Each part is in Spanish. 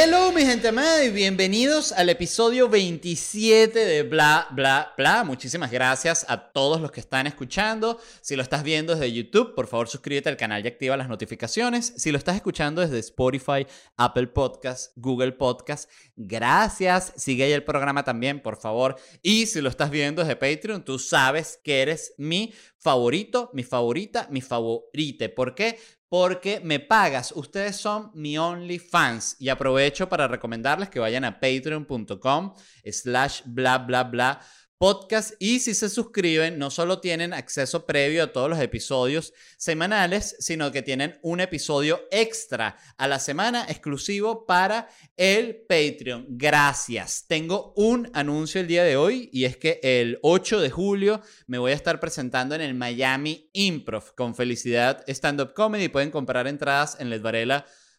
Hello, mi gente amada, y bienvenidos al episodio 27 de Bla, Bla, Bla. Muchísimas gracias a todos los que están escuchando. Si lo estás viendo desde YouTube, por favor suscríbete al canal y activa las notificaciones. Si lo estás escuchando desde Spotify, Apple Podcasts, Google Podcasts, gracias. Sigue ahí el programa también, por favor. Y si lo estás viendo desde Patreon, tú sabes que eres mi favorito, mi favorita, mi favorite. ¿Por qué? porque me pagas. Ustedes son mi only fans. Y aprovecho para recomendarles que vayan a patreon.com slash bla bla bla podcast y si se suscriben no solo tienen acceso previo a todos los episodios semanales, sino que tienen un episodio extra a la semana exclusivo para el Patreon. Gracias. Tengo un anuncio el día de hoy y es que el 8 de julio me voy a estar presentando en el Miami Improv con Felicidad Stand Up Comedy. Pueden comprar entradas en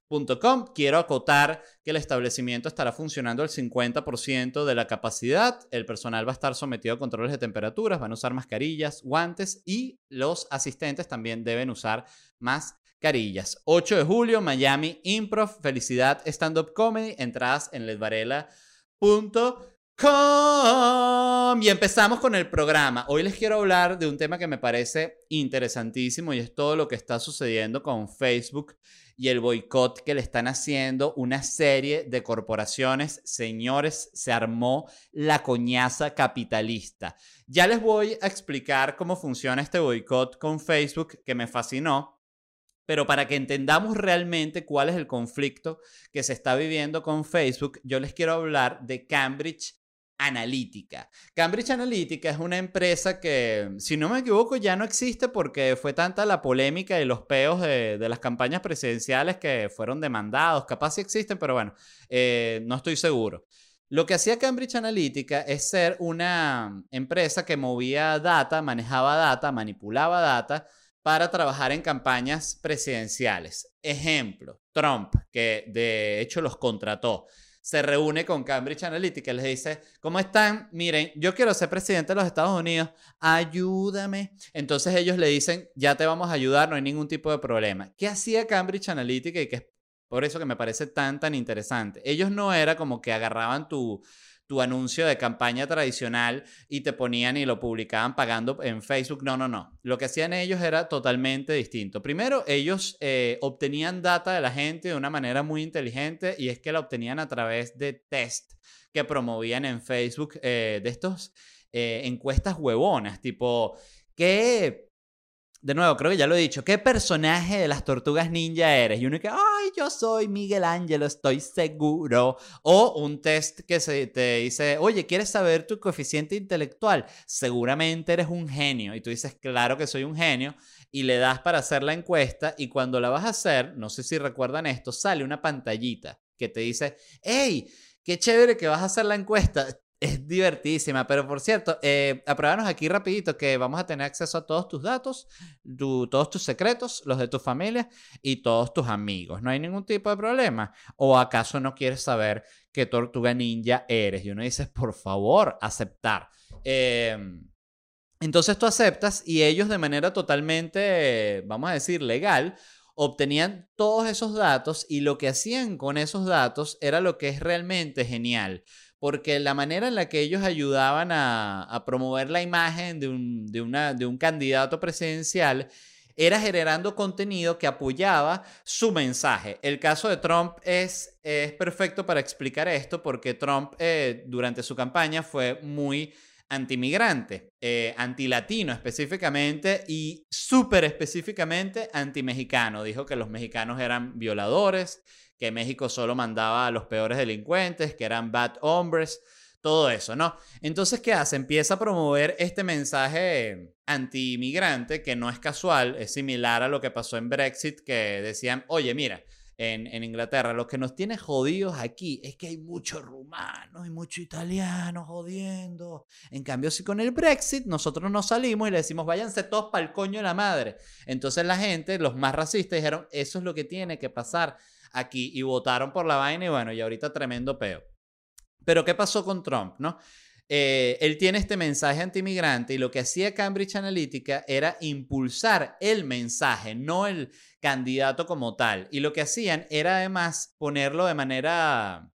Ledvarela Quiero acotar que el establecimiento estará funcionando al 50% de la capacidad. El personal va a estar sometido a controles de temperaturas, van a usar mascarillas, guantes y los asistentes también deben usar mascarillas. 8 de julio, Miami Improv, Felicidad Stand Up Comedy, entradas en ledvarela.com. Y empezamos con el programa. Hoy les quiero hablar de un tema que me parece interesantísimo y es todo lo que está sucediendo con Facebook y el boicot que le están haciendo una serie de corporaciones. Señores, se armó la coñaza capitalista. Ya les voy a explicar cómo funciona este boicot con Facebook que me fascinó. Pero para que entendamos realmente cuál es el conflicto que se está viviendo con Facebook, yo les quiero hablar de Cambridge Cambridge Analytica es una empresa que, si no me equivoco, ya no existe porque fue tanta la polémica y los peos de, las campañas presidenciales que fueron demandados. Capaz sí existen, pero bueno, eh, no estoy seguro. Lo que hacía Cambridge Analytica es ser una empresa que movía data, manejaba data, manipulaba data para trabajar en campañas presidenciales. Ejemplo, Trump, que de hecho los contrató se reúne con Cambridge Analytica y les dice, ¿cómo están? Miren, yo quiero ser presidente de los Estados Unidos, ayúdame. Entonces ellos le dicen, ya te vamos a ayudar, no hay ningún tipo de problema. ¿Qué hacía Cambridge Analytica y que es por eso que me parece tan, tan interesante? Ellos no era como que agarraban tu tu anuncio de campaña tradicional y te ponían y lo publicaban pagando en Facebook. No, no, no. Lo que hacían ellos era totalmente distinto. Primero, ellos eh, obtenían data de la gente de una manera muy inteligente y es que la obtenían a través de test que promovían en Facebook eh, de estos eh, encuestas huevonas, tipo, ¿qué de nuevo, creo que ya lo he dicho. ¿Qué personaje de las tortugas ninja eres? Y uno que, ay, yo soy Miguel Ángel, estoy seguro. O un test que se te dice, oye, ¿quieres saber tu coeficiente intelectual? Seguramente eres un genio. Y tú dices, claro que soy un genio. Y le das para hacer la encuesta. Y cuando la vas a hacer, no sé si recuerdan esto, sale una pantallita que te dice, hey, qué chévere que vas a hacer la encuesta es divertísima, pero por cierto, eh, aquí rapidito que vamos a tener acceso a todos tus datos, todos tus secretos, los de tu familia y todos tus amigos. No hay ningún tipo de problema. ¿O acaso no quieres saber qué tortuga ninja eres? Y uno dice, por favor, aceptar. Em, entonces tú aceptas y ellos de manera totalmente, vamos a decir, legal, obtenían todos esos datos y lo que hacían con esos datos era lo que es realmente genial porque la manera en la que ellos ayudaban a, promover la imagen de un, de, una, de un candidato presidencial era generando contenido que apoyaba su mensaje. El caso de Trump es, es perfecto para explicar esto porque Trump eh, durante su campaña fue muy antimigrante, eh, antilatino específicamente y súper específicamente antimexicano. Dijo que los mexicanos eran violadores, que México solo mandaba a los peores delincuentes, que eran bad hombres, todo eso, ¿no? Entonces, ¿qué hace? Empieza a promover este mensaje anti-inmigrante que no es casual, es similar a lo que pasó en Brexit, que decían, oye, mira, en, en, Inglaterra. Lo que nos tiene jodidos aquí es que hay muchos rumanos y muchos italianos jodiendo. En cambio, si con el Brexit nosotros nos salimos y le decimos, váyanse todos para el coño de la madre. Entonces la gente, los más racistas, dijeron, eso es lo que tiene que pasar aquí y votaron por la vaina y bueno, y ahorita tremendo peo. Pero ¿qué pasó con Trump, no? eh, él tiene este mensaje antimigrante y lo que hacía Cambridge Analytica era impulsar el mensaje, no el candidato como tal. Y lo que hacían era además ponerlo de manera...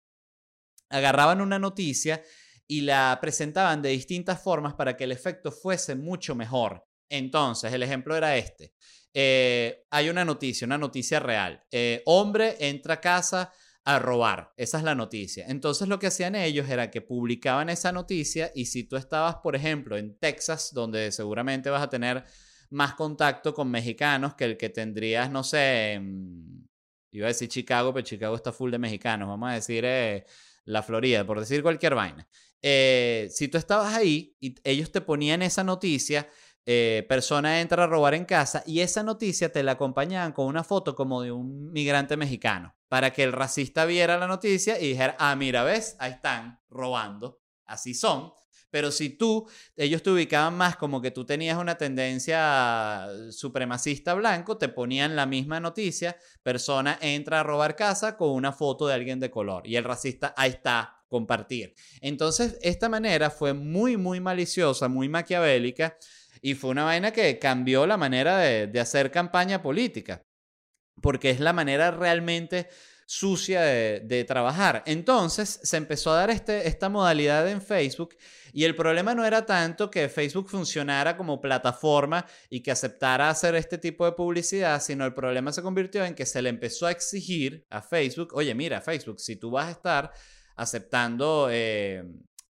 Agarraban una noticia y la presentaban de distintas formas para que el efecto fuese mucho mejor. Entonces, el ejemplo era este. Eh, hay una noticia, una noticia real. Eh, hombre entra a casa a robar. Esa es la noticia. Entonces lo que hacían ellos era que publicaban esa noticia y si tú estabas, por ejemplo, en Texas, donde seguramente vas a tener más contacto con mexicanos que el que tendrías, no sé, iba a decir Chicago, pero Chicago está full de mexicanos. Vamos a decir eh, la Florida, por decir cualquier vaina. si tú estabas ahí y ellos te ponían esa noticia, eh, persona entra a robar en casa y esa noticia te la acompañaban con una foto como de un migrante mexicano para que el racista viera la noticia y dijera, ah, mira, ves, ahí están robando, así son. Pero si tú, ellos te ubicaban más como que tú tenías una tendencia supremacista blanco, te ponían la misma noticia, persona entra a robar casa con una foto de alguien de color y el racista, ahí está, compartir. Entonces, esta manera fue muy, muy maliciosa, muy maquiavélica y fue una vaina que cambió la manera de, hacer campaña política, porque es la manera realmente sucia de, trabajar. Entonces se empezó a dar este, esta modalidad en Facebook y el problema no era tanto que Facebook funcionara como plataforma y que aceptara hacer este tipo de publicidad, sino el problema se convirtió en que se le empezó a exigir a Facebook, oye mira Facebook, si tú vas a estar aceptando eh,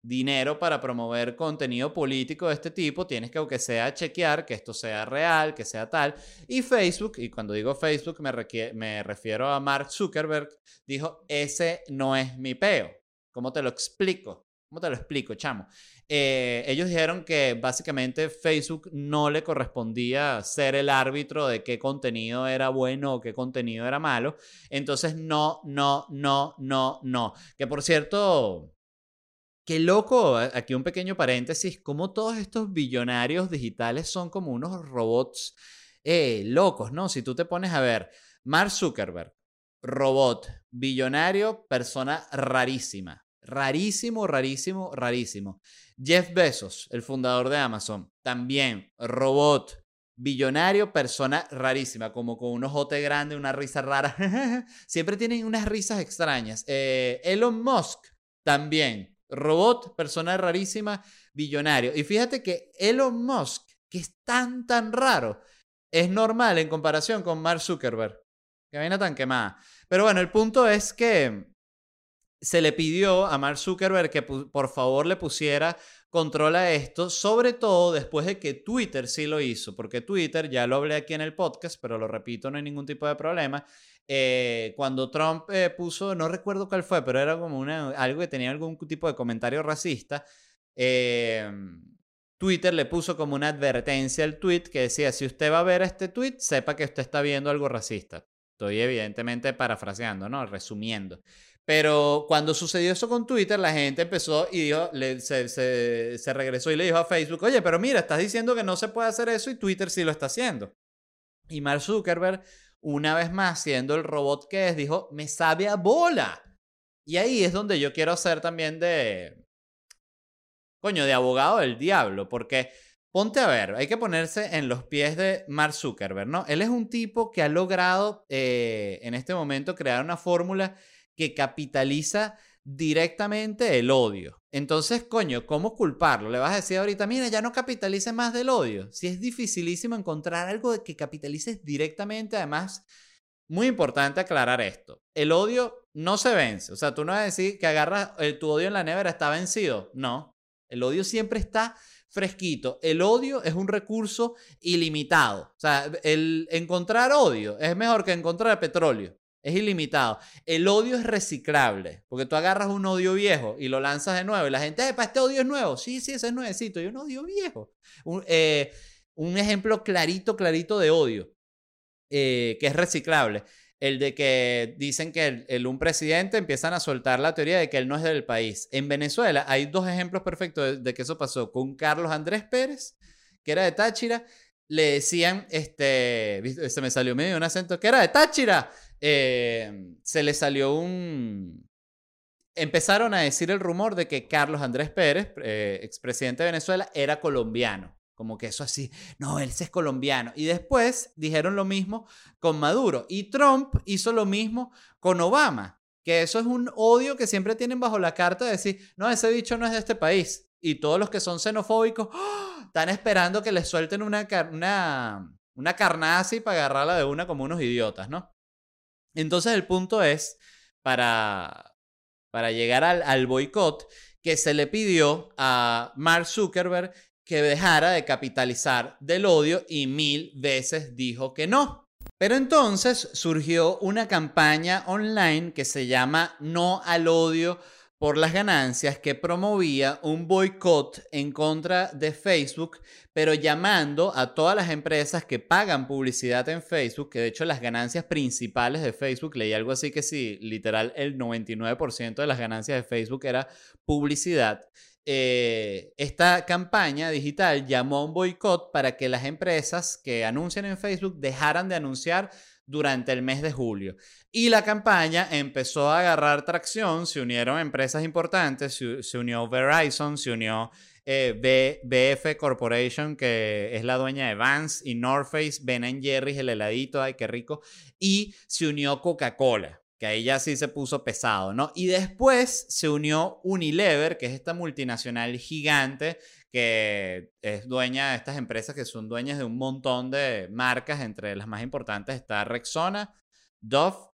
dinero para promover contenido político de este tipo, tienes que, aunque sea, chequear que esto sea real, que sea tal. Y Facebook, y cuando digo Facebook me, me refiero a Mark Zuckerberg, dijo, ese no es mi peo. ¿Cómo te lo explico? ¿Cómo te lo explico, chamo? Eh, ellos dijeron que básicamente Facebook no le correspondía ser el árbitro de qué contenido era bueno o qué contenido era malo. Entonces, no, no, no, no, no. Que por cierto, Qué loco, aquí un pequeño paréntesis, como todos estos billonarios digitales son como unos robots eh, locos, ¿no? Si tú te pones a ver, Mark Zuckerberg, robot, billonario, persona rarísima, rarísimo, rarísimo, rarísimo. Jeff Bezos, el fundador de Amazon, también robot, billonario, persona rarísima, como con un ojote grande, una risa rara. Siempre tienen unas risas extrañas. Eh, Elon Musk, también Robot, persona rarísima, billonario. Y fíjate que Elon Musk, que es tan, tan raro, es normal en comparación con Mark Zuckerberg. Que vaina tan quemada. Pero bueno, el punto es que se le pidió a Mark Zuckerberg que por favor le pusiera control a esto, sobre todo después de que Twitter sí lo hizo, porque Twitter, ya lo hablé aquí en el podcast, pero lo repito, no hay ningún tipo de problema, eh, cuando Trump eh, puso, no recuerdo cuál fue, pero era como una, algo que tenía algún tipo de comentario racista, eh, Twitter le puso como una advertencia al tweet que decía, si usted va a ver este tweet, sepa que usted está viendo algo racista. Estoy evidentemente parafraseando, ¿no? Resumiendo. Pero cuando sucedió eso con Twitter, la gente empezó y dijo, se, se, regresó y le dijo a Facebook, oye, pero mira, estás diciendo que no se puede hacer eso y Twitter sí lo está haciendo. Y Mark Zuckerberg una vez más, siendo el robot que es, dijo, me sabe a bola. Y ahí es donde yo quiero ser también de, coño, de abogado del diablo, porque ponte a ver, hay que ponerse en los pies de Mark Zuckerberg, ¿no? Él es un tipo que ha logrado eh, en este momento crear una fórmula que capitaliza directamente el odio. Entonces, coño, ¿cómo culparlo? Le vas a decir ahorita, mira, ya no capitalices más del odio. Si es dificilísimo encontrar algo de que capitalices directamente, además, muy importante aclarar esto. El odio no se vence. O sea, tú no vas a decir que agarras el, tu odio en la nevera, está vencido. No. El odio siempre está fresquito. El odio es un recurso ilimitado. O sea, el encontrar odio es mejor que encontrar petróleo. Es ilimitado. El odio es reciclable, porque tú agarras un odio viejo y lo lanzas de nuevo y la gente, para este odio es nuevo. Sí, sí, ese es nuevecito. Y un odio viejo. Un, eh, ejemplo clarito, clarito de odio, eh, que es reciclable. El de que dicen que el, un presidente empiezan a soltar la teoría de que él no es del país. En Venezuela hay dos ejemplos perfectos de, de que eso pasó con Carlos Andrés Pérez, que era de Táchira, le decían, este, se me salió medio un acento, que era de Táchira, eh, se le salió un, empezaron a decir el rumor de que Carlos Andrés Pérez, eh, expresidente de Venezuela, era colombiano. Como que eso así, no, él es colombiano. Y después dijeron lo mismo con Maduro. Y Trump hizo lo mismo con Obama. Que eso es un odio que siempre tienen bajo la carta de decir, no, ese bicho no es de este país. Y todos los que son xenofóbicos ¡ah! están esperando que les suelten una, una, una carnaza y para agarrarla de una como unos idiotas, ¿no? Entonces el punto es, para, para llegar al, al boicot, que se le pidió a Mark Zuckerberg que dejara de capitalizar del odio y mil veces dijo que no. Pero entonces surgió una campaña online que se llama No al odio por las ganancias que promovía un boicot en contra de Facebook, pero llamando a todas las empresas que pagan publicidad en Facebook, que de hecho las ganancias principales de Facebook, leí algo así que sí, literal el 99% de las ganancias de Facebook era publicidad. Eh, esta campaña digital llamó a un boicot para que las empresas que anuncian en Facebook dejaran de anunciar durante el mes de julio. Y la campaña empezó a agarrar tracción, se unieron empresas importantes, se, unió Verizon, se unió eh, BF Corporation, que es la dueña de Vans y North Face, Ben Jerry's, el heladito, ay, qué rico, y se unió Coca-Cola que ahí ya sí se puso pesado, ¿no? Y después se unió Unilever, que es esta multinacional gigante que es dueña de estas empresas que son dueñas de un montón de marcas, entre las más importantes está Rexona, Dove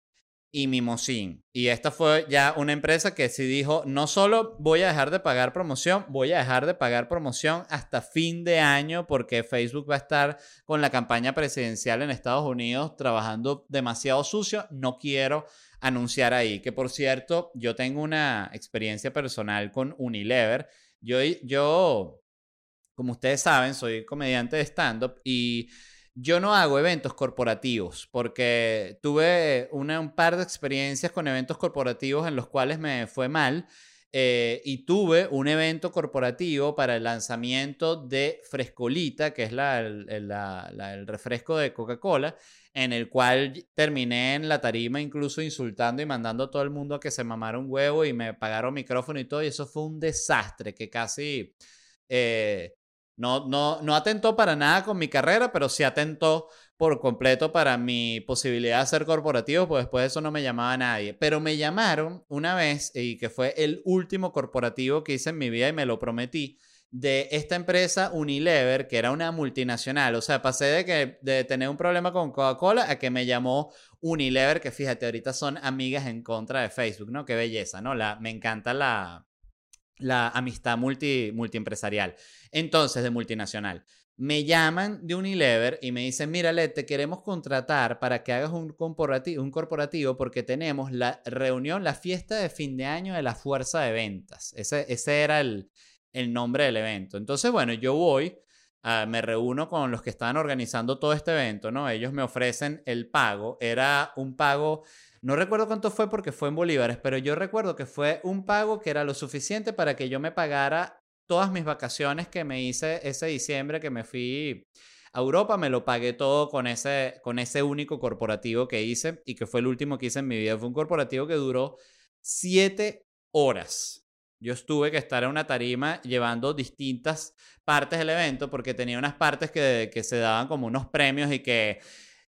y Mimosin. Y esta fue ya una empresa que sí dijo, no solo voy a dejar de pagar promoción, voy a dejar de pagar promoción hasta fin de año porque Facebook va a estar con la campaña presidencial en Estados Unidos trabajando demasiado sucio, no quiero anunciar ahí. Que por cierto, yo tengo una experiencia personal con Unilever. Yo, yo como ustedes saben, soy comediante de stand-up y yo no hago eventos corporativos porque tuve un par de experiencias con eventos corporativos en los cuales me fue mal. Eh, y tuve un evento corporativo para el lanzamiento de Frescolita, que es la, el, refresco de Coca-Cola, en el cual terminé en la tarima incluso insultando y mandando a todo el mundo a que se mamara un huevo y me pagaron micrófono y todo, y eso fue un desastre que casi eh, no, no, no atentó para nada con mi carrera, pero sí atentó por completo para mi posibilidad de ser corporativo, pues después de eso no me llamaba nadie. Pero me llamaron una vez, y que fue el último corporativo que hice en mi vida y me lo prometí, de esta empresa Unilever, que era una multinacional. O sea, pasé de, que, de tener un problema con Coca-Cola a que me llamó Unilever, que fíjate, ahorita son amigas en contra de Facebook, ¿no? Qué belleza, ¿no? La, me encanta la, la amistad multi, multiempresarial. Entonces, de multinacional. Me llaman de Unilever y me dicen, mira, te queremos contratar para que hagas un corporativo, un corporativo porque tenemos la reunión, la fiesta de fin de año de la fuerza de ventas. Ese, ese era el, el nombre del evento. Entonces, bueno, yo voy, ah, me reúno con los que estaban organizando todo este evento, ¿no? Ellos me ofrecen el pago. Era un pago no recuerdo cuánto fue porque fue en bolívares, pero yo recuerdo que fue un pago que era lo suficiente para que yo me pagara todas mis vacaciones que me hice ese diciembre que me fui a Europa, me lo pagué todo con ese, con ese único corporativo que hice y que fue el último que hice en mi vida. Fue un corporativo que duró siete horas. Yo estuve que estar en una tarima llevando distintas partes del evento porque tenía unas partes que, que se daban como unos premios y que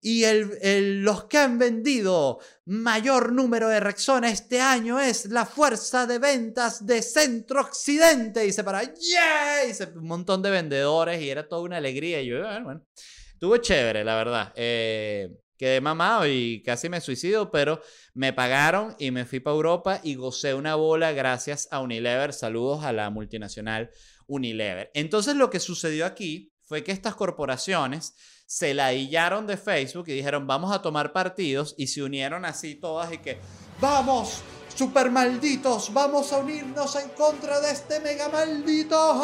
y el, los que han vendido mayor número de Rexona este año es la fuerza de ventas de Centro Occidente. Y se para, ¡yeah! Y un montón de vendedores y era toda una alegría. Y yo, bueno, bueno. Estuvo chévere, la verdad. Eh, quedé mamado y casi me suicido, pero me pagaron y me fui para Europa y gocé una bola gracias a Unilever. Saludos a la multinacional Unilever. Entonces lo que sucedió aquí fue que estas corporaciones se la hillaron de Facebook y dijeron, vamos a tomar partidos y se unieron así todas y que, vamos, super malditos, vamos a unirnos en contra de este mega maldito.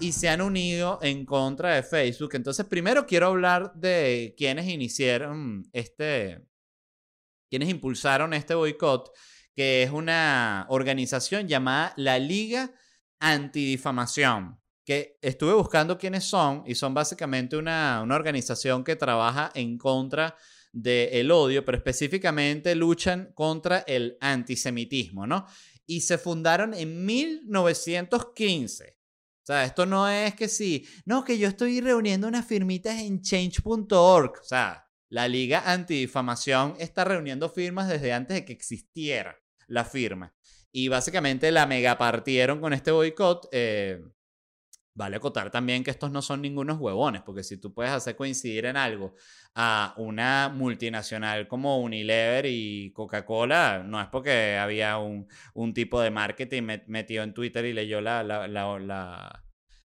Y se han unido en contra de Facebook. Entonces, primero quiero hablar de quienes iniciaron este, quienes impulsaron este boicot, que es una organización llamada la Liga Antidifamación estuve buscando quiénes son y son básicamente una, organización que trabaja en contra del odio, pero específicamente luchan contra el antisemitismo, ¿no? Y se fundaron en 1915. O sea, esto no es que sí, no, que yo estoy reuniendo unas firmitas en change.org. O sea, la Liga Antidifamación está reuniendo firmas desde antes de que existiera la firma. Y básicamente la megapartieron con este boicot. Eh, vale acotar también que estos no son ningunos huevones, porque si tú puedes hacer coincidir en algo a una multinacional como Unilever y Coca-Cola, no es porque había un, tipo de marketing metido en Twitter y leyó la, la, la,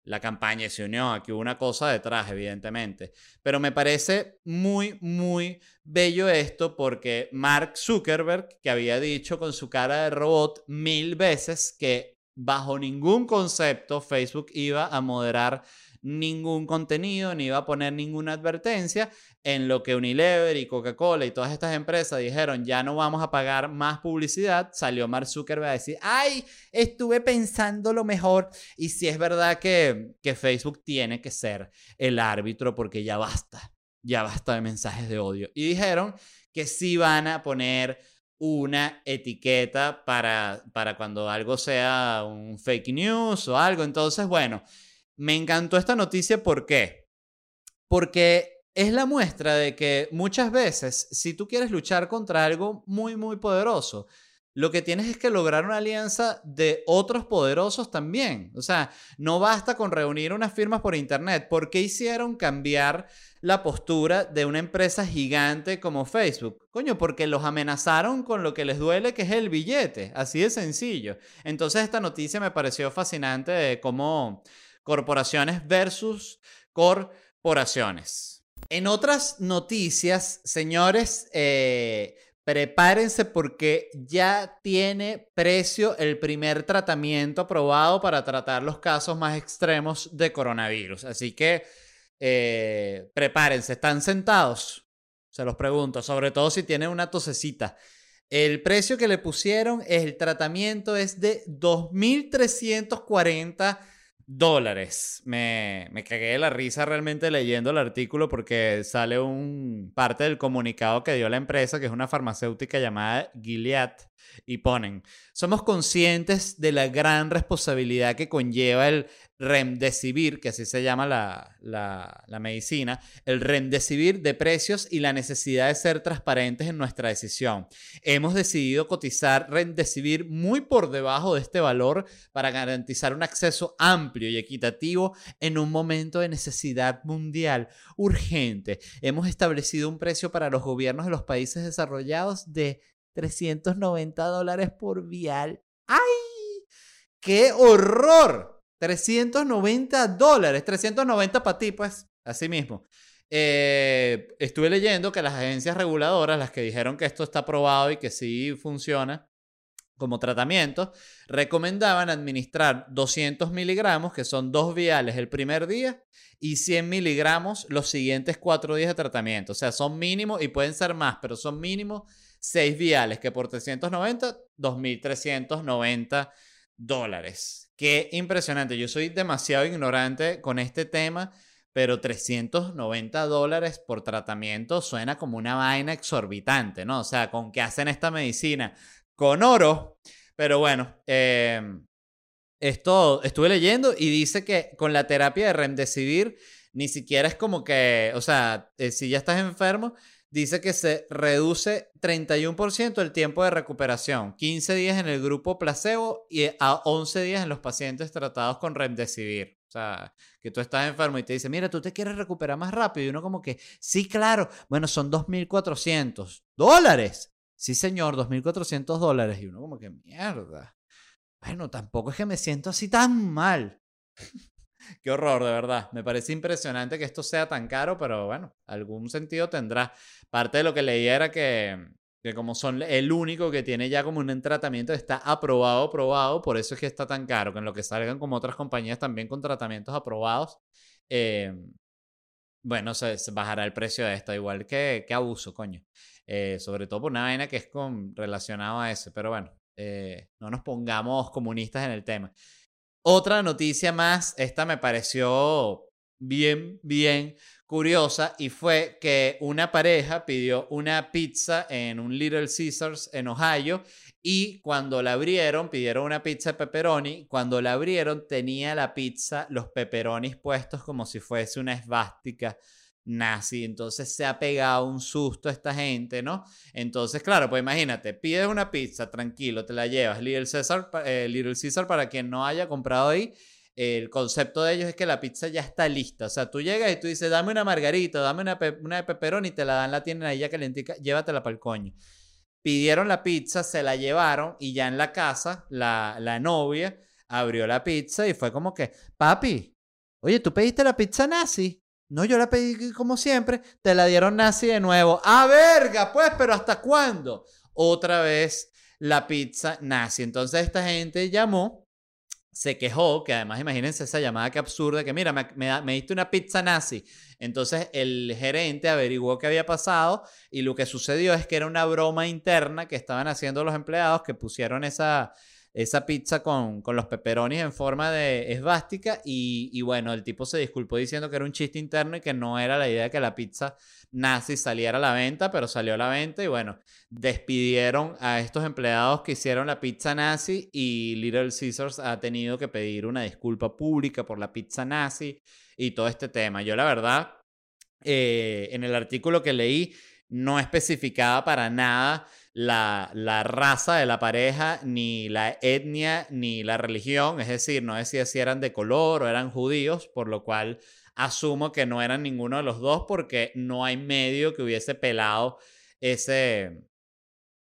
la campaña y se unió. Aquí hubo una cosa detrás, evidentemente. Pero me parece muy, muy bello esto porque Mark Zuckerberg, que había dicho con su cara de robot mil veces que bajo ningún concepto Facebook iba a moderar ningún contenido, ni iba a poner ninguna advertencia, en lo que Unilever y Coca-Cola y todas estas empresas dijeron, ya no vamos a pagar más publicidad, salió Mark Zuckerberg a decir, ay, estuve pensando lo mejor. Y si es verdad que, que Facebook tiene que ser el árbitro porque ya basta, ya basta de mensajes de odio. Y dijeron que sí van a poner una etiqueta para, para cuando algo sea un fake news o algo. Entonces, bueno, me encantó esta noticia. ¿Por qué? Porque es la muestra de que muchas veces, si tú quieres luchar contra algo muy, muy poderoso, lo que tienes es que lograr una alianza de otros poderosos también. O sea, no basta con reunir unas firmas por internet. ¿Por qué hicieron cambiar la postura de una empresa gigante como Facebook? Coño, porque los amenazaron con lo que les duele, que es el billete. Así de sencillo. Entonces esta noticia me pareció fascinante de cómo corporaciones versus corporaciones. En otras noticias, señores, eh, prepárense porque ya tiene precio el primer tratamiento aprobado para tratar los casos más extremos de coronavirus. Así que eh, prepárense, ¿están sentados? Se los pregunto, sobre todo si tienen una tosecita. El precio que le pusieron, el tratamiento es de 2.340 dólares. Me, me cagué de la risa realmente leyendo el artículo porque sale un parte del comunicado que dio la empresa, que es una farmacéutica llamada Gilead, y ponen, somos conscientes de la gran responsabilidad que conlleva el remdesivir, que así se llama la, la, medicina, el remdesivir de precios y la necesidad de ser transparentes en nuestra decisión. Hemos decidido cotizar remdesivir muy por debajo de este valor para garantizar un acceso amplio y equitativo en un momento de necesidad mundial urgente. Hemos establecido un precio para los gobiernos de los países desarrollados de 390 dólares por vial. ¡Ay! ¡Qué horror! 390 dólares, 390 para ti, pues, así mismo. Eh, estuve leyendo que las agencias reguladoras, las que dijeron que esto está probado y que sí funciona como tratamiento, recomendaban administrar 200 miligramos, que son dos viales el primer día, y 100 miligramos los siguientes cuatro días de tratamiento. O sea, son mínimos y pueden ser más, pero son mínimos 6 viales, que por 390, 2.390 dólares. Qué impresionante. Yo soy demasiado ignorante con este tema, pero 390 dólares por tratamiento suena como una vaina exorbitante, ¿no? O sea, ¿con qué hacen esta medicina? Con oro. Pero bueno, em, esto estuve leyendo y dice que con la terapia de remdesivir ni siquiera es como que, o sea, eh, si ya estás enfermo, dice que se reduce 31% el tiempo de recuperación, 15 días en el grupo placebo y a 11 días en los pacientes tratados con remdesivir. O sea, que tú estás enfermo y te dice, mira, tú te quieres recuperar más rápido. Y uno como que, sí, claro, bueno, son 2.400 dólares. Sí, señor, 2.400 dólares. Y uno como que, mierda. Bueno, tampoco es que me siento así tan mal. Qué horror, de verdad. Me parece impresionante que esto sea tan caro, pero bueno, algún sentido tendrá. Parte de lo que leía era que, que como son el único que tiene ya como un tratamiento, está aprobado, aprobado, por eso es que está tan caro, que en lo que salgan como otras compañías también con tratamientos aprobados, eh, bueno, se, bajará el precio de esto, igual que, que abuso, coño. Eh, sobre todo por una vaina que es con, relacionado a eso, pero bueno, eh, no nos pongamos comunistas en el tema. Otra noticia más, esta me pareció bien, bien curiosa y fue que una pareja pidió una pizza en un Little Caesars en Ohio y cuando la abrieron pidieron una pizza de pepperoni. Cuando la abrieron tenía la pizza los pepperonis puestos como si fuese una esvástica nazi. Entonces se ha pegado un susto a esta gente, ¿no? Entonces, claro, pues imagínate, pides una pizza, tranquilo, te la llevas. Little eh, Little Caesar para quien no haya comprado ahí, el concepto de ellos es que la pizza ya está lista. O sea, tú llegas y tú dices, dame una margarita, dame una, una de pepperoni y te la dan, la tienen ahí ya calentica, llévatela para el coño. Pidieron la pizza, se la llevaron y ya en la casa, la, la novia abrió la pizza y fue como que, papi, oye, ¿tú pediste la pizza nazi? No, yo la pedí como siempre. Te la dieron nazi de nuevo. ¡Ah, verga! Pues, pero ¿hasta cuándo? Otra vez la pizza nazi. Entonces esta gente llamó, se quejó, que además imagínense esa llamada que absurda, que mira, me, me, diste una pizza nazi. Entonces el gerente averiguó qué había pasado y lo que sucedió es que era una broma interna que estaban haciendo los empleados que pusieron esa esa pizza con, con los pepperonis en forma de esvástica y, y, bueno, el tipo se disculpó diciendo que era un chiste interno y que no era la idea de que la pizza nazi saliera a la venta, pero salió a la venta y bueno, despidieron a estos empleados que hicieron la pizza nazi y Little Caesars ha tenido que pedir una disculpa pública por la pizza nazi y todo este tema. Yo la verdad, eh, en el artículo que leí, no especificaba para nada la, la, raza de la pareja, ni la etnia, ni la religión. Es decir, no decía si eran de color o eran judíos, por lo cual asumo que no eran ninguno de los dos porque no hay medio que hubiese pelado ese,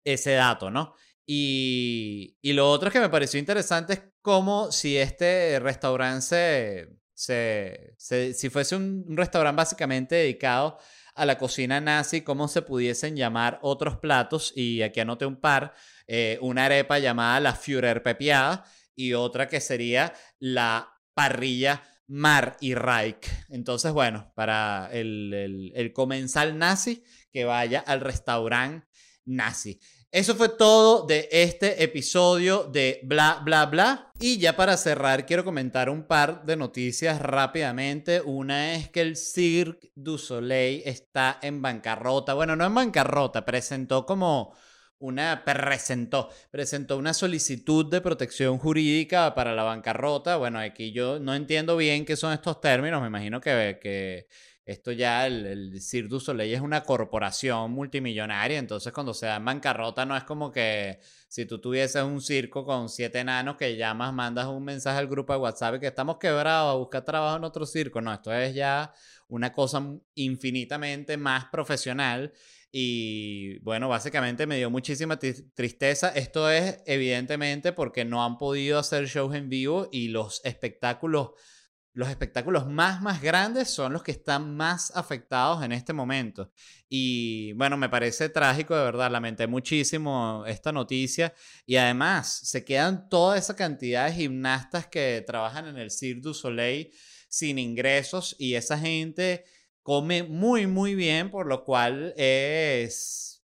ese dato, ¿no? Y, y lo otro que me pareció interesante es cómo si este restaurante se, se, si fuese un restaurante básicamente dedicado a la cocina nazi, cómo se pudiesen llamar otros platos, y aquí anoté un par, eh, una arepa llamada la Führer Pepiada y otra que sería la parrilla Mar y Reich. Entonces, bueno, para el, el, el comensal nazi, que vaya al restaurante nazi. Eso fue todo de este episodio de Bla, Bla, Bla. Y ya para cerrar, quiero comentar un par de noticias rápidamente. Una es que el Cirque du Soleil está en bancarrota. Bueno, no en bancarrota, presentó como una presentó, presentó una solicitud de protección jurídica para la bancarrota. Bueno, aquí yo no entiendo bien qué son estos términos. Me imagino que, que esto ya, el, Cirque du Soleil es una corporación multimillonaria, entonces cuando se da en bancarrota no es como que si tú tuvieses un circo con siete enanos que llamas, mandas un mensaje al grupo de WhatsApp que estamos quebrados a buscar trabajo en otro circo. No, esto es ya una cosa infinitamente más profesional. Y bueno, básicamente me dio muchísima tristeza. Esto es evidentemente porque no han podido hacer shows en vivo y los espectáculos los espectáculos más, más grandes son los que están más afectados en este momento. Y bueno, me parece trágico, de verdad, lamenté muchísimo esta noticia. Y además, se quedan toda esa cantidad de gimnastas que trabajan en el Cirque du Soleil sin ingresos y esa gente come muy, muy bien, por lo cual es,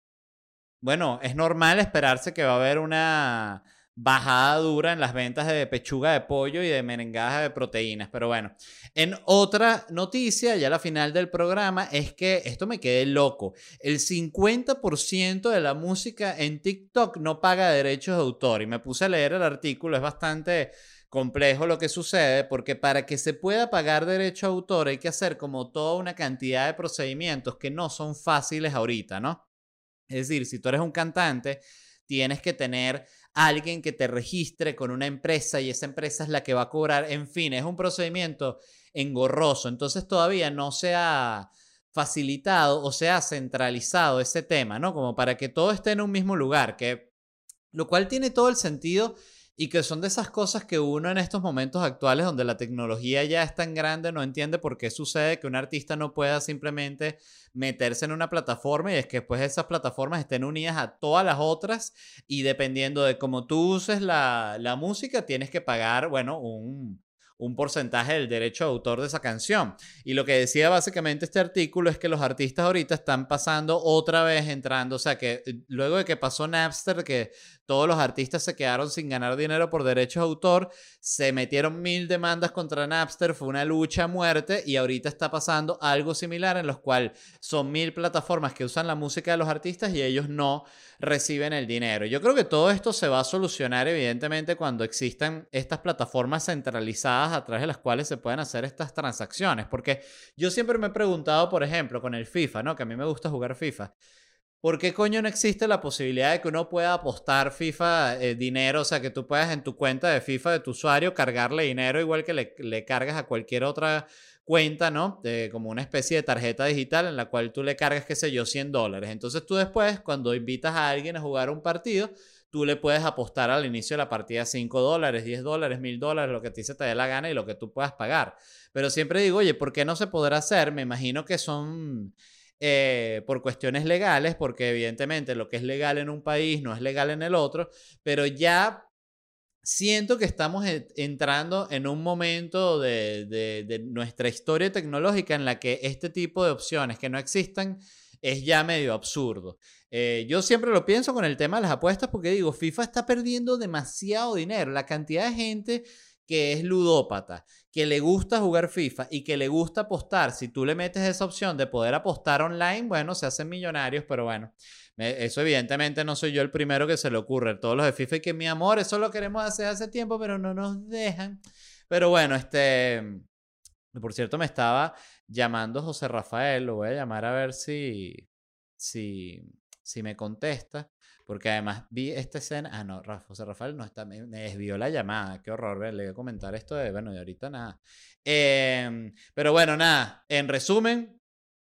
bueno, es normal esperarse que va a haber una bajada dura en las ventas de pechuga de pollo y de merengaje de proteínas. Pero bueno, en otra noticia, ya la final del programa, es que esto me quedé loco. El 50% de la música en TikTok no paga derechos de autor. Y me puse a leer el artículo, es bastante complejo lo que sucede porque para que se pueda pagar derecho a autor hay que hacer como toda una cantidad de procedimientos que no son fáciles ahorita, ¿no? Es decir, si tú eres un cantante, tienes que tener alguien que te registre con una empresa y esa empresa es la que va a cobrar. En fin, es un procedimiento engorroso. Entonces todavía no se ha facilitado o se ha centralizado ese tema, ¿no? Como para que todo esté en un mismo lugar, que lo cual tiene todo el sentido y que son de esas cosas que uno en estos momentos actuales donde la tecnología ya es tan grande no entiende por qué sucede que un artista no pueda simplemente meterse en una plataforma y es que después esas plataformas estén unidas a todas las otras y dependiendo de cómo tú uses la, la música tienes que pagar, bueno, un, un porcentaje del derecho de autor de esa canción. Y lo que decía básicamente este artículo es que los artistas ahorita están pasando otra vez entrando, o sea, que eh, luego de que pasó Napster, que todos los artistas se quedaron sin ganar dinero por derechos de autor, se metieron mil demandas contra Napster, fue una lucha a muerte y ahorita está pasando algo similar en los cuales son mil plataformas que usan la música de los artistas y ellos no reciben el dinero. Yo creo que todo esto se va a solucionar evidentemente cuando existan estas plataformas centralizadas a través de las cuales se pueden hacer estas transacciones, porque yo siempre me he preguntado, por ejemplo, con el FIFA, ¿no? Que a mí me gusta jugar FIFA. ¿Por qué coño no existe la posibilidad de que uno pueda apostar FIFA eh, dinero? O sea, que tú puedas en tu cuenta de FIFA de tu usuario cargarle dinero igual que le, le cargas a cualquier otra cuenta, ¿no? De, como una especie de tarjeta digital en la cual tú le cargas, qué sé yo, 100 dólares. Entonces tú después, cuando invitas a alguien a jugar un partido, tú le puedes apostar al inicio de la partida 5 dólares, 10 dólares, 1000 dólares, lo que a ti se te dé la gana y lo que tú puedas pagar. Pero siempre digo, oye, ¿por qué no se podrá hacer? Me imagino que son... Eh, por cuestiones legales, porque evidentemente lo que es legal en un país no es legal en el otro, pero ya siento que estamos entrando en un momento de, nuestra historia tecnológica en la que este tipo de opciones que no existan es ya medio absurdo. Eh, yo siempre lo pienso con el tema de las apuestas porque digo, FIFA está perdiendo demasiado dinero. La cantidad de gente que es ludópata, que le gusta jugar FIFA y que le gusta apostar, si tú le metes esa opción de poder apostar online, bueno, se hacen millonarios, pero bueno, eso evidentemente no soy yo el primero que se le ocurre. Todos los de FIFA y que mi amor, eso lo queremos hacer hace tiempo, pero no nos dejan. Pero bueno, este, por cierto, me estaba llamando José Rafael, lo voy a llamar a ver si, si, si me contesta. Porque además vi esta escena. Ah, no, José Rafael no está. Me, desvió la llamada. Qué horror. Le voy a comentar esto de. Bueno, y ahorita nada. Em, pero bueno, nada. En resumen,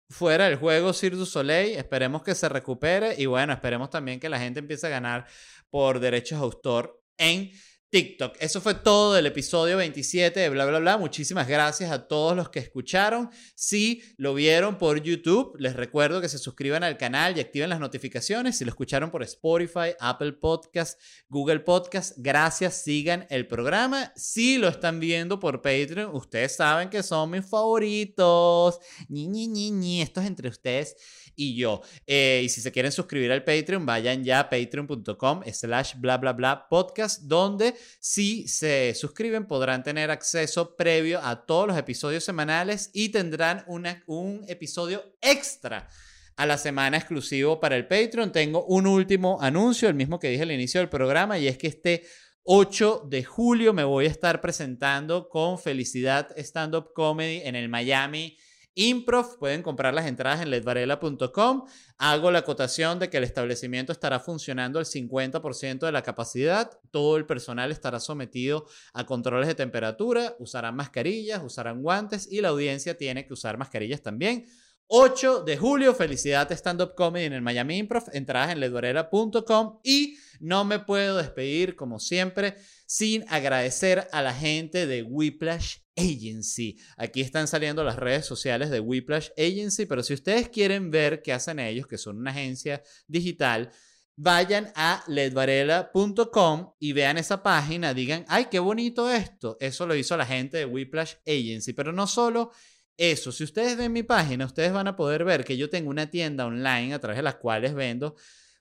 fuera del juego Cirque du Soleil. Esperemos que se recupere. Y bueno, esperemos también que la gente empiece a ganar por derechos de autor en TikTok. Eso fue todo del episodio 27 de bla, bla, bla. Muchísimas gracias a todos los que escucharon. Si lo vieron por YouTube, les recuerdo que se suscriban al canal y activen las notificaciones. Si lo escucharon por Spotify, Apple Podcast, Google Podcast, gracias, sigan el programa. Si lo están viendo por Patreon, ustedes saben que son mis favoritos. Ni, ni, ni, ni. Esto es entre ustedes y yo. Eh, y si se quieren suscribir al Patreon, vayan ya a patreon.com slash bla bla bla podcast, donde si se suscriben podrán tener acceso previo a todos los episodios semanales y tendrán un episodio extra a la semana exclusivo para el Patreon. Tengo un último anuncio, el mismo que dije al inicio del programa, y es que este 8 de julio me voy a estar presentando con Felicidad Stand Up Comedy en el Miami Improv. Pueden comprar las entradas en ledvarela.com. Hago la acotación de que el establecimiento estará funcionando al 50% de la capacidad. Todo el personal estará sometido a controles de temperatura, usarán mascarillas, usarán guantes y la audiencia tiene que usar mascarillas también. 8 de julio, felicidad Stand Up Comedy en el Miami Improv, entradas en ledvarela.com y no me puedo despedir como siempre sin agradecer a la gente de Whiplash Agency. Aquí están saliendo las redes sociales de Whiplash Agency, pero si ustedes quieren ver qué hacen ellos, que son una agencia digital, vayan a ledvarela.com y vean esa página, digan, ay, qué bonito esto. Eso lo hizo la gente de Whiplash Agency, pero no solo eso, si ustedes ven mi página, ustedes van a poder ver que yo tengo una tienda online a través de las cuales vendo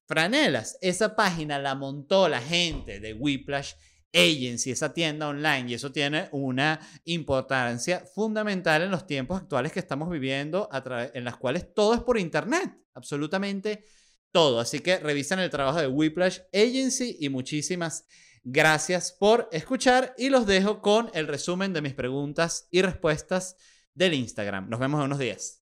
franelas. Esa página la montó la gente de Whiplash Agency, esa tienda online, y eso tiene una importancia fundamental en los tiempos actuales que estamos viviendo, en las cuales todo es por internet, absolutamente todo. Así que revisen el trabajo de Whiplash Agency y muchísimas gracias por escuchar y los dejo con el resumen de mis preguntas y respuestas del Instagram. Nos vemos en unos días.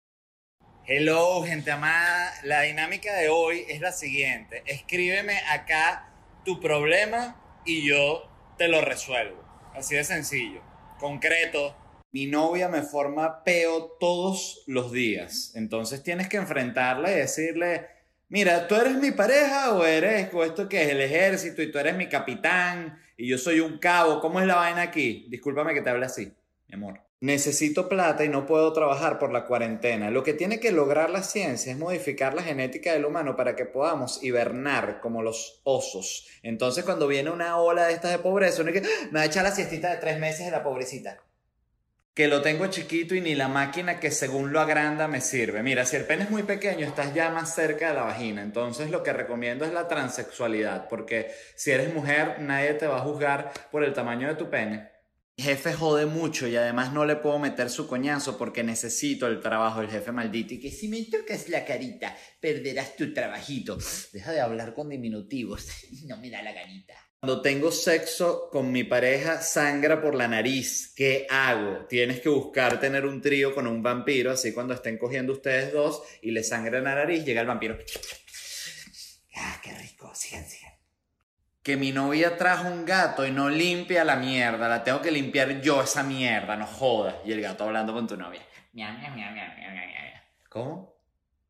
Hello, gente amada. La dinámica de hoy es la siguiente. Escríbeme acá tu problema y yo te lo resuelvo. Así de sencillo, concreto. Mi novia me forma peo todos los días. Entonces tienes que enfrentarla y decirle, mira, tú eres mi pareja o eres o esto que es el ejército y tú eres mi capitán y yo soy un cabo. ¿Cómo es la vaina aquí? Discúlpame que te hable así, mi amor. Necesito plata y no puedo trabajar por la cuarentena. Lo que tiene que lograr la ciencia es modificar la genética del humano para que podamos hibernar como los osos. Entonces cuando viene una ola de estas de pobreza, uno que, ah, me va a echar la siestita de tres meses de la pobrecita. que lo tengo chiquito y ni la máquina que según lo agranda me sirve. Mira, si el pene es muy pequeño, estás ya más cerca de la vagina. Entonces lo que recomiendo es la transexualidad, porque si eres mujer, nadie te va a juzgar por el tamaño de tu pene. Jefe jode mucho y además no le puedo meter su coñazo porque necesito el trabajo del jefe maldito. Y que si me tocas la carita, perderás tu trabajito. Deja de hablar con diminutivos. No me da la ganita. Cuando tengo sexo con mi pareja, sangra por la nariz. ¿Qué hago? Tienes que buscar tener un trío con un vampiro, así cuando estén cogiendo ustedes dos y le sangra la nariz, llega el vampiro. Ah, qué rico, sigan. Que mi novia trajo un gato y no limpia la mierda, la tengo que limpiar yo esa mierda, no jodas. Y el gato hablando con tu novia. ¿Cómo?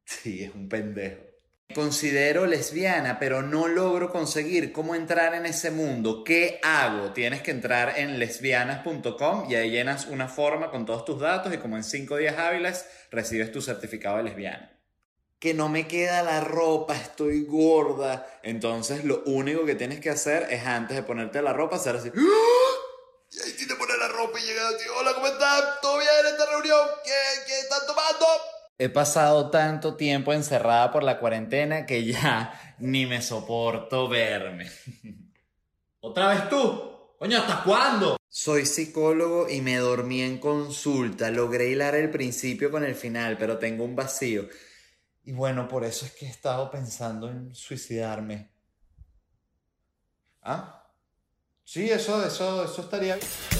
Sí, es un pendejo considero lesbiana, pero no logro conseguir cómo entrar en ese mundo. ¿Qué hago? Tienes que entrar en lesbianas.com y ahí llenas una forma con todos tus datos y como en cinco días hábiles recibes tu certificado de lesbiana. Que no me queda la ropa, estoy gorda. Entonces lo único que tienes que hacer es antes de ponerte la ropa hacer así. ¡Ah! Y ahí te pones la ropa y llegas así, hola, ¿cómo estás? ¿Todo bien en esta reunión? ¿Qué, qué están tomando? He pasado tanto tiempo encerrada por la cuarentena que ya ni me soporto verme. ¿Otra vez tú? Coño, ¿hasta cuándo? Soy psicólogo y me dormí en consulta. Logré hilar el principio con el final, pero tengo un vacío. Y bueno, por eso es que he estado pensando en suicidarme. ¿Ah? Sí, eso, eso, eso estaría bien.